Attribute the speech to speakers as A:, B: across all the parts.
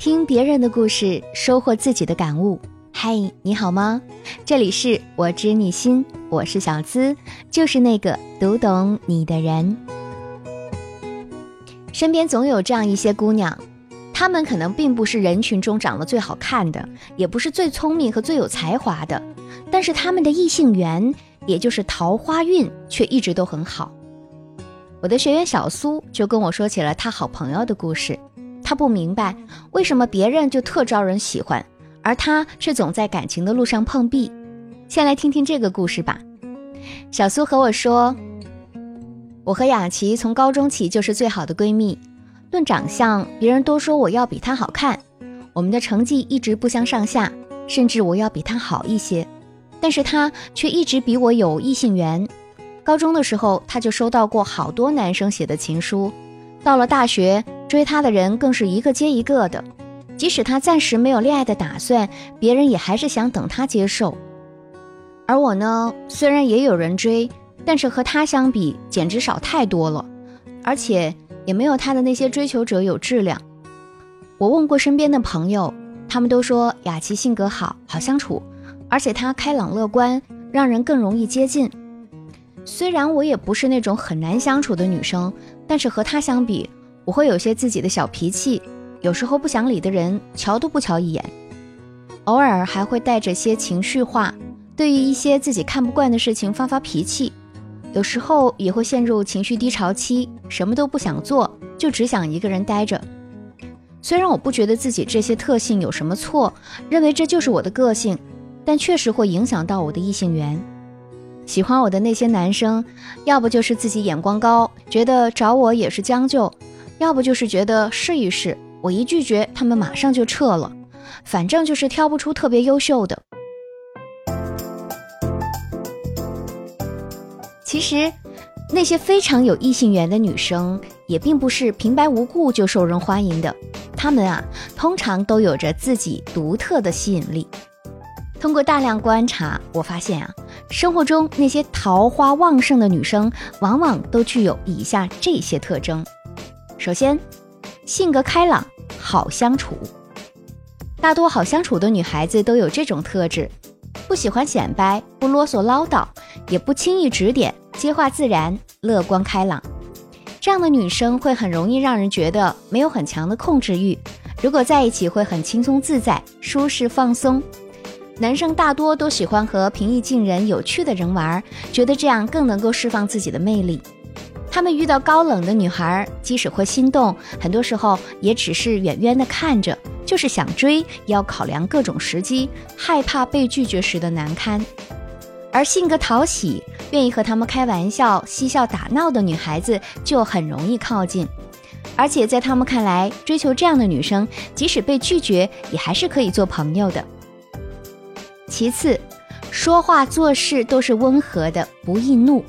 A: 听别人的故事，收获自己的感悟。嗨，你好吗？这里是我知你心，我是小资，就是那个读懂你的人。身边总有这样一些姑娘，她们可能并不是人群中长得最好看的，也不是最聪明和最有才华的，但是她们的异性缘，也就是桃花运，却一直都很好。我的学员小苏就跟我说起了他好朋友的故事。他不明白为什么别人就特招人喜欢，而他却总在感情的路上碰壁。先来听听这个故事吧。小苏和我说：“我和雅琪从高中起就是最好的闺蜜。论长相，别人都说我要比她好看。我们的成绩一直不相上下，甚至我要比她好一些。但是她却一直比我有异性缘。”高中的时候，她就收到过好多男生写的情书。到了大学，追他的人更是一个接一个的。即使他暂时没有恋爱的打算，别人也还是想等他接受。而我呢，虽然也有人追，但是和他相比，简直少太多了，而且也没有他的那些追求者有质量。我问过身边的朋友，他们都说雅琪性格好，好相处，而且她开朗乐观，让人更容易接近。虽然我也不是那种很难相处的女生，但是和她相比，我会有些自己的小脾气，有时候不想理的人瞧都不瞧一眼，偶尔还会带着些情绪化，对于一些自己看不惯的事情发发脾气，有时候也会陷入情绪低潮期，什么都不想做，就只想一个人待着。虽然我不觉得自己这些特性有什么错，认为这就是我的个性，但确实会影响到我的异性缘。喜欢我的那些男生，要不就是自己眼光高，觉得找我也是将就；要不就是觉得试一试，我一拒绝，他们马上就撤了。反正就是挑不出特别优秀的。其实，那些非常有异性缘的女生，也并不是平白无故就受人欢迎的。她们啊，通常都有着自己独特的吸引力。通过大量观察，我发现啊，生活中那些桃花旺盛的女生，往往都具有以下这些特征。首先，性格开朗，好相处。大多好相处的女孩子都有这种特质：不喜欢显摆，不啰嗦唠叨，也不轻易指点，接话自然，乐观开朗。这样的女生会很容易让人觉得没有很强的控制欲，如果在一起会很轻松自在、舒适放松。男生大多都喜欢和平易近人、有趣的人玩，觉得这样更能够释放自己的魅力。他们遇到高冷的女孩，即使会心动，很多时候也只是远远的看着，就是想追，也要考量各种时机，害怕被拒绝时的难堪。而性格讨喜、愿意和他们开玩笑、嬉笑打闹的女孩子，就很容易靠近。而且在他们看来，追求这样的女生，即使被拒绝，也还是可以做朋友的。其次，说话做事都是温和的，不易怒。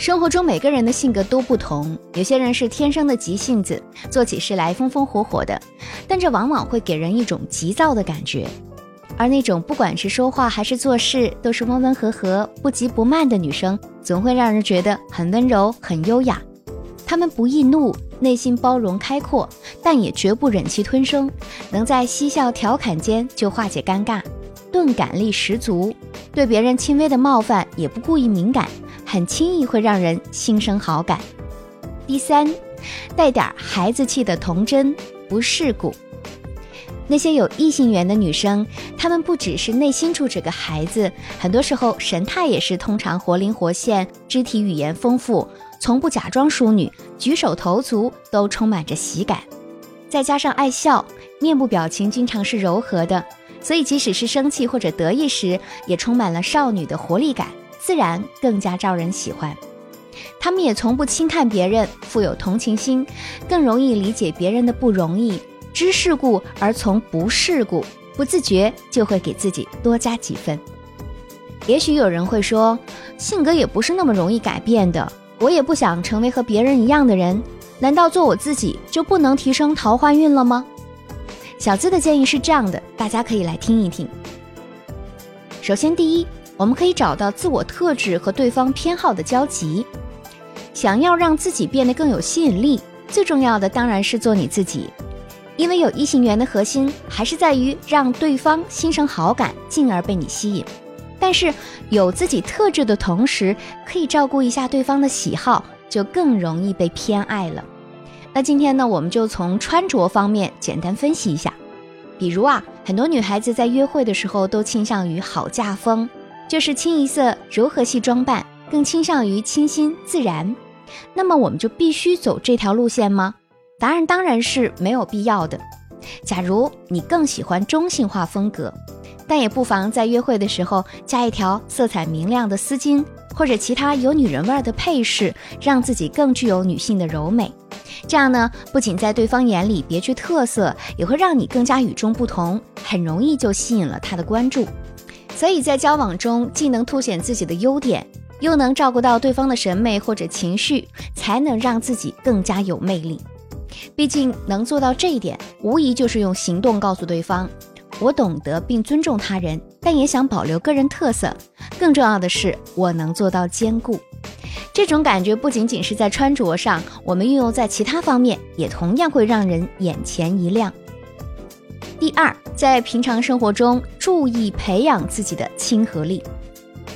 A: 生活中每个人的性格都不同，有些人是天生的急性子，做起事来风风火火的，但这往往会给人一种急躁的感觉。而那种不管是说话还是做事都是温温和和、不急不慢的女生，总会让人觉得很温柔、很优雅。她们不易怒，内心包容开阔，但也绝不忍气吞声，能在嬉笑调侃间就化解尴尬。钝感力十足，对别人轻微的冒犯也不故意敏感，很轻易会让人心生好感。第三，带点孩子气的童真，不世故。那些有异性缘的女生，她们不只是内心住着个孩子，很多时候神态也是通常活灵活现，肢体语言丰富，从不假装淑女，举手投足都充满着喜感，再加上爱笑，面部表情经常是柔和的。所以，即使是生气或者得意时，也充满了少女的活力感，自然更加招人喜欢。他们也从不轻看别人，富有同情心，更容易理解别人的不容易，知世故而从不世故，不自觉就会给自己多加几分。也许有人会说，性格也不是那么容易改变的，我也不想成为和别人一样的人，难道做我自己就不能提升桃花运了吗？小资的建议是这样的，大家可以来听一听。首先，第一，我们可以找到自我特质和对方偏好的交集。想要让自己变得更有吸引力，最重要的当然是做你自己。因为有异性缘的核心还是在于让对方心生好感，进而被你吸引。但是有自己特质的同时，可以照顾一下对方的喜好，就更容易被偏爱了。那今天呢，我们就从穿着方面简单分析一下。比如啊，很多女孩子在约会的时候都倾向于好嫁风，就是清一色柔和系装扮，更倾向于清新自然。那么我们就必须走这条路线吗？答案当然是没有必要的。假如你更喜欢中性化风格，但也不妨在约会的时候加一条色彩明亮的丝巾，或者其他有女人味的配饰，让自己更具有女性的柔美。这样呢，不仅在对方眼里别具特色，也会让你更加与众不同，很容易就吸引了他的关注。所以在交往中，既能凸显自己的优点，又能照顾到对方的审美或者情绪，才能让自己更加有魅力。毕竟能做到这一点，无疑就是用行动告诉对方，我懂得并尊重他人，但也想保留个人特色。更重要的是，我能做到兼顾。这种感觉不仅仅是在穿着上，我们运用在其他方面，也同样会让人眼前一亮。第二，在平常生活中注意培养自己的亲和力。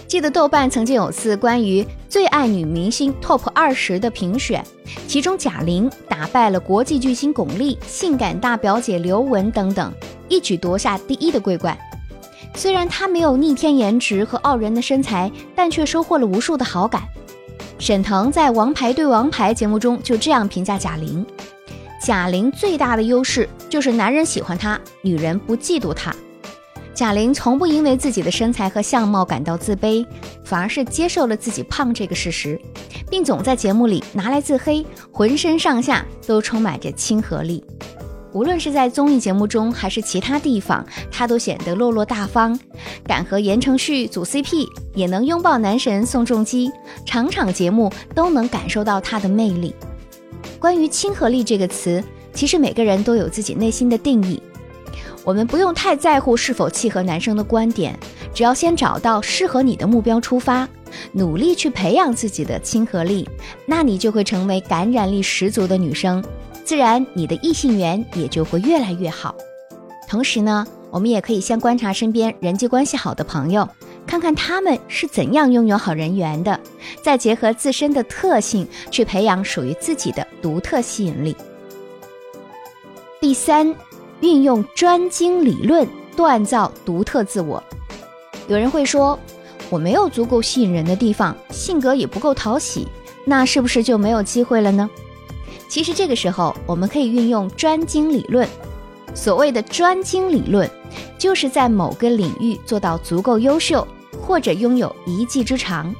A: 记得豆瓣曾经有次关于最爱女明星 TOP 二十的评选，其中贾玲打败了国际巨星巩俐、性感大表姐刘雯等等，一举夺下第一的桂冠。虽然她没有逆天颜值和傲人的身材，但却收获了无数的好感。沈腾在《王牌对王牌》节目中就这样评价贾玲：贾玲最大的优势就是男人喜欢她，女人不嫉妒她。贾玲从不因为自己的身材和相貌感到自卑，反而是接受了自己胖这个事实，并总在节目里拿来自黑，浑身上下都充满着亲和力。无论是在综艺节目中还是其他地方，她都显得落落大方，敢和言承旭组 CP，也能拥抱男神宋仲基，场场节目都能感受到她的魅力。关于亲和力这个词，其实每个人都有自己内心的定义。我们不用太在乎是否契合男生的观点，只要先找到适合你的目标出发，努力去培养自己的亲和力，那你就会成为感染力十足的女生，自然你的异性缘也就会越来越好。同时呢，我们也可以先观察身边人际关系好的朋友，看看他们是怎样拥有好人缘的，再结合自身的特性去培养属于自己的独特吸引力。第三。运用专精理论锻造独特自我。有人会说，我没有足够吸引人的地方，性格也不够讨喜，那是不是就没有机会了呢？其实这个时候，我们可以运用专精理论。所谓的专精理论，就是在某个领域做到足够优秀，或者拥有一技之长。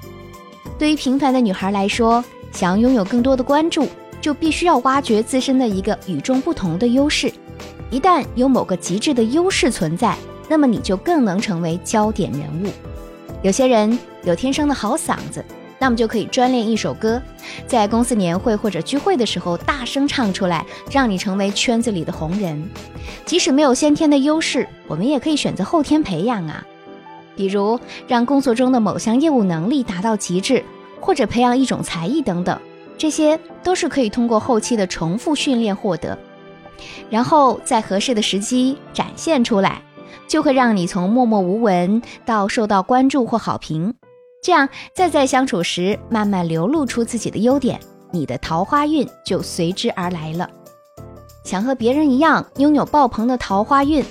A: 对于平凡的女孩来说，想要拥有更多的关注，就必须要挖掘自身的一个与众不同的优势。一旦有某个极致的优势存在，那么你就更能成为焦点人物。有些人有天生的好嗓子，那么就可以专练一首歌，在公司年会或者聚会的时候大声唱出来，让你成为圈子里的红人。即使没有先天的优势，我们也可以选择后天培养啊，比如让工作中的某项业务能力达到极致，或者培养一种才艺等等，这些都是可以通过后期的重复训练获得。然后在合适的时机展现出来，就会让你从默默无闻到受到关注或好评，这样再在相处时慢慢流露出自己的优点，你的桃花运就随之而来了。想和别人一样拥有爆棚的桃花运，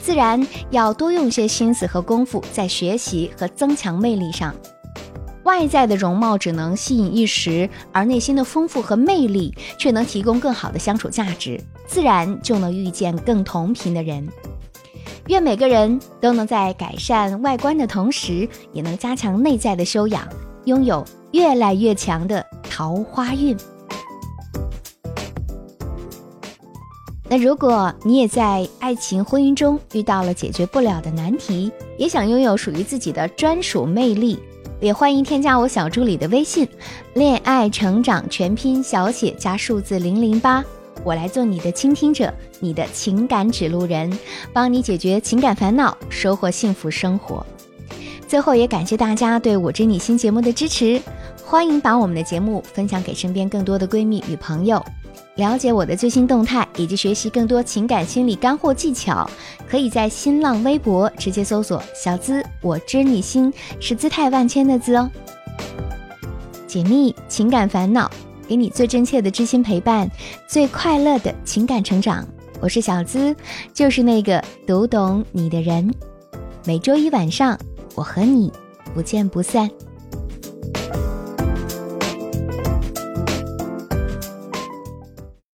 A: 自然要多用些心思和功夫在学习和增强魅力上。外在的容貌只能吸引一时，而内心的丰富和魅力却能提供更好的相处价值，自然就能遇见更同频的人。愿每个人都能在改善外观的同时，也能加强内在的修养，拥有越来越强的桃花运。那如果你也在爱情婚姻中遇到了解决不了的难题，也想拥有属于自己的专属魅力。也欢迎添加我小助理的微信，恋爱成长全拼小写加数字零零八，我来做你的倾听者，你的情感指路人，帮你解决情感烦恼，收获幸福生活。最后也感谢大家对我知你心节目的支持，欢迎把我们的节目分享给身边更多的闺蜜与朋友。了解我的最新动态以及学习更多情感心理干货技巧，可以在新浪微博直接搜索“小资我知你心”，是姿态万千的“资”哦。解密情感烦恼，给你最真切的知心陪伴，最快乐的情感成长。我是小资，就是那个读懂你的人。每周一晚上，我和你不见不散。